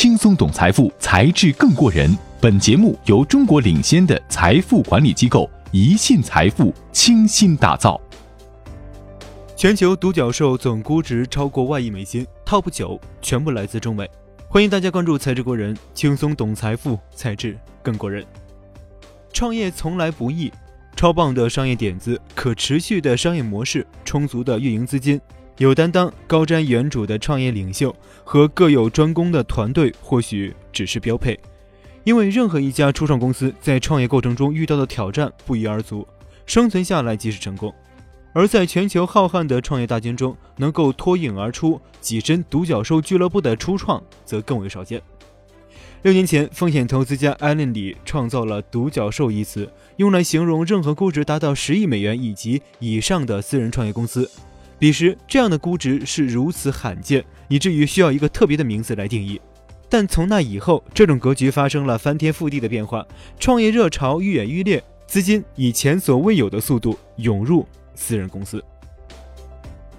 轻松懂财富，才智更过人。本节目由中国领先的财富管理机构宜信财富倾心打造。全球独角兽总估值超过万亿美金，TOP 九全部来自中美。欢迎大家关注财智过人，轻松懂财富，才智更过人。创业从来不易，超棒的商业点子、可持续的商业模式、充足的运营资金。有担当、高瞻远瞩的创业领袖和各有专攻的团队，或许只是标配。因为任何一家初创公司在创业过程中遇到的挑战不一而足，生存下来即是成功。而在全球浩瀚的创业大军中，能够脱颖而出、跻身独角兽俱乐部的初创，则更为少见。六年前，风险投资家艾伦里创造了“独角兽”一词，用来形容任何估值达到十亿美元以及以上的私人创业公司。彼时，这样的估值是如此罕见，以至于需要一个特别的名字来定义。但从那以后，这种格局发生了翻天覆地的变化，创业热潮愈演愈烈，资金以前所未有的速度涌入私人公司。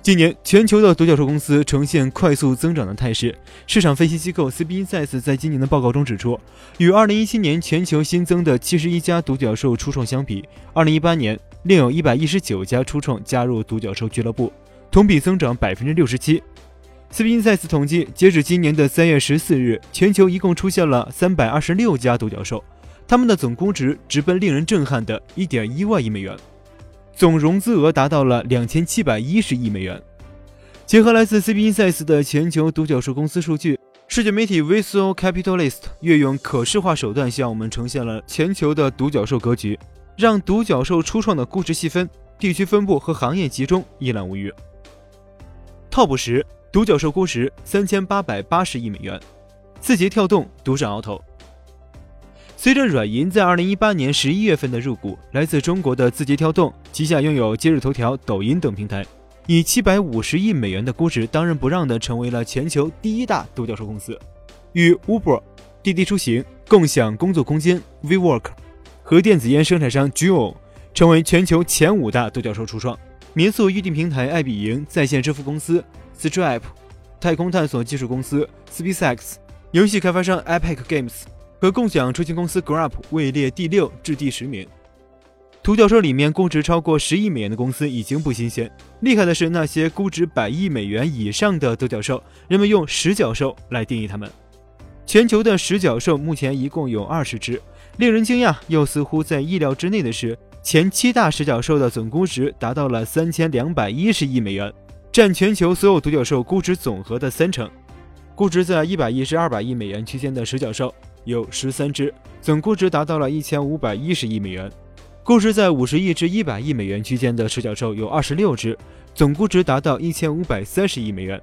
今年，全球的独角兽公司呈现快速增长的态势。市场分析机构 CB Insights 在今年的报告中指出，与2017年全球新增的71家独角兽初创相比，2018年另有一百一十九家初创加入独角兽俱乐部。同比增长百分之六十七。斯宾塞斯统计，截止今年的三月十四日，全球一共出现了三百二十六家独角兽，他们的总估值直奔令人震撼的一点一万亿美元，总融资额达到了两千七百一十亿美元。结合来自斯宾塞斯的全球独角兽公司数据，世界媒体 Visual Capitalist 运用可视化手段向我们呈现了全球的独角兽格局，让独角兽初创的估值细分、地区分布和行业集中一览无余。TOP 十独角兽估值三千八百八十亿美元，字节跳动独占鳌头。随着软银在二零一八年十一月份的入股，来自中国的字节跳动旗下拥有今日头条、抖音等平台，以七百五十亿美元的估值当仁不让的成为了全球第一大独角兽公司，与 Uber、滴滴出行、共享工作空间 WeWork 和电子烟生产商 Juul 成为全球前五大独角兽初创。民宿预订平台爱彼迎、在线支付公司 Stripe、太空探索技术公司 SpaceX、游戏开发商 Epic Games 和共享出行公司 Grab 位列第六至第十名。独角兽里面估值超过十亿美元的公司已经不新鲜，厉害的是那些估值百亿美元以上的独角兽，人们用十角兽来定义它们。全球的十角兽目前一共有二十只，令人惊讶又似乎在意料之内的是。前七大十角兽的总估值达到了三千两百一十亿美元，占全球所有独角兽估值总和的三成。估值在一百亿至二百亿美元区间的十角兽有十三只，总估值达到了一千五百一十亿美元；估值在五十亿至一百亿美元区间的十角兽有二十六只，总估值达到一千五百三十亿美元。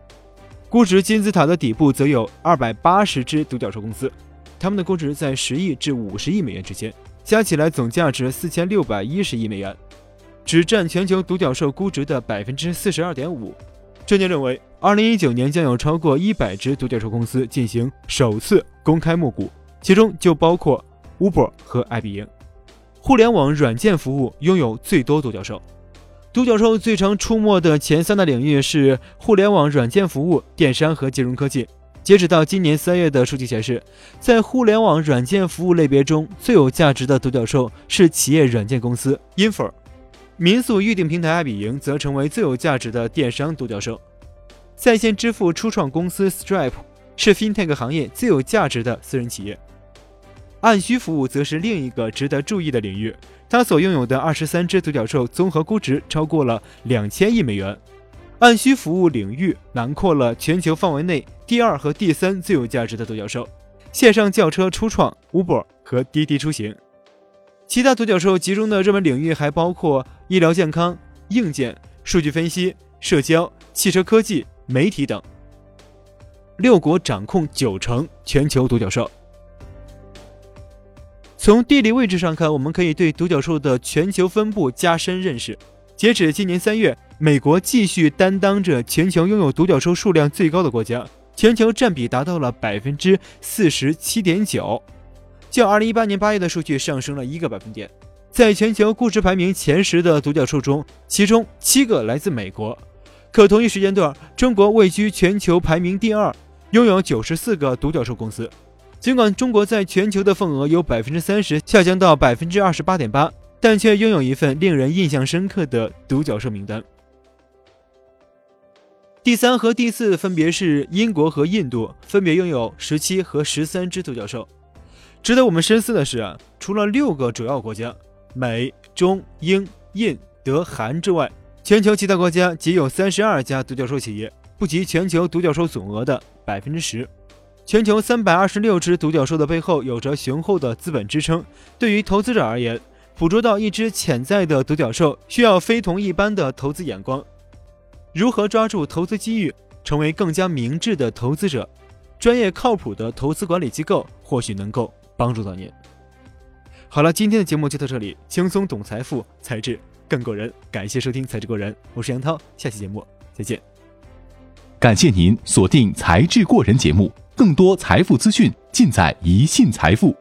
估值金字塔的底部则有二百八十只独角兽公司，它们的估值在十亿至五十亿美元之间。加起来总价值四千六百一十亿美元，只占全球独角兽估值的百分之四十二点五。专家认为，二零一九年将有超过一百只独角兽公司进行首次公开募股，其中就包括 Uber 和爱彼迎。互联网软件服务拥有最多独角兽，独角兽最常出没的前三大领域是互联网软件服务、电商和金融科技。截止到今年三月的数据显示，在互联网软件服务类别中最有价值的独角兽是企业软件公司 Infor，民宿预订平台爱彼迎则成为最有价值的电商独角兽。在线支付初创公司 Stripe 是 FinTech 行业最有价值的私人企业。按需服务则是另一个值得注意的领域，它所拥有的二十三只独角兽综合估值超过了两千亿美元。按需服务领域囊括了全球范围内第二和第三最有价值的独角兽：线上轿车初创 Uber 和滴滴出行。其他独角兽集中的热门领域还包括医疗健康、硬件、数据分析、社交、汽车科技、媒体等。六国掌控九成全球独角兽。从地理位置上看，我们可以对独角兽的全球分布加深认识。截止今年三月。美国继续担当着全球拥有独角兽数量最高的国家，全球占比达到了百分之四十七点九，较二零一八年八月的数据上升了一个百分点。在全球估值排名前十的独角兽中，其中七个来自美国。可同一时间段，中国位居全球排名第二，拥有九十四个独角兽公司。尽管中国在全球的份额由百分之三十下降到百分之二十八点八，但却拥有一份令人印象深刻的独角兽名单。第三和第四分别是英国和印度，分别拥有十七和十三只独角兽。值得我们深思的是啊，除了六个主要国家美、中、英、印、德、韩之外，全球其他国家仅有三十二家独角兽企业，不及全球独角兽总额的百分之十。全球三百二十六只独角兽的背后有着雄厚的资本支撑。对于投资者而言，捕捉到一只潜在的独角兽需要非同一般的投资眼光。如何抓住投资机遇，成为更加明智的投资者？专业靠谱的投资管理机构或许能够帮助到您。好了，今天的节目就到这里，轻松懂财富，才智更过人。感谢收听《才智过人》，我是杨涛，下期节目再见。感谢您锁定《才智过人》节目。更多财富资讯尽在一信财富。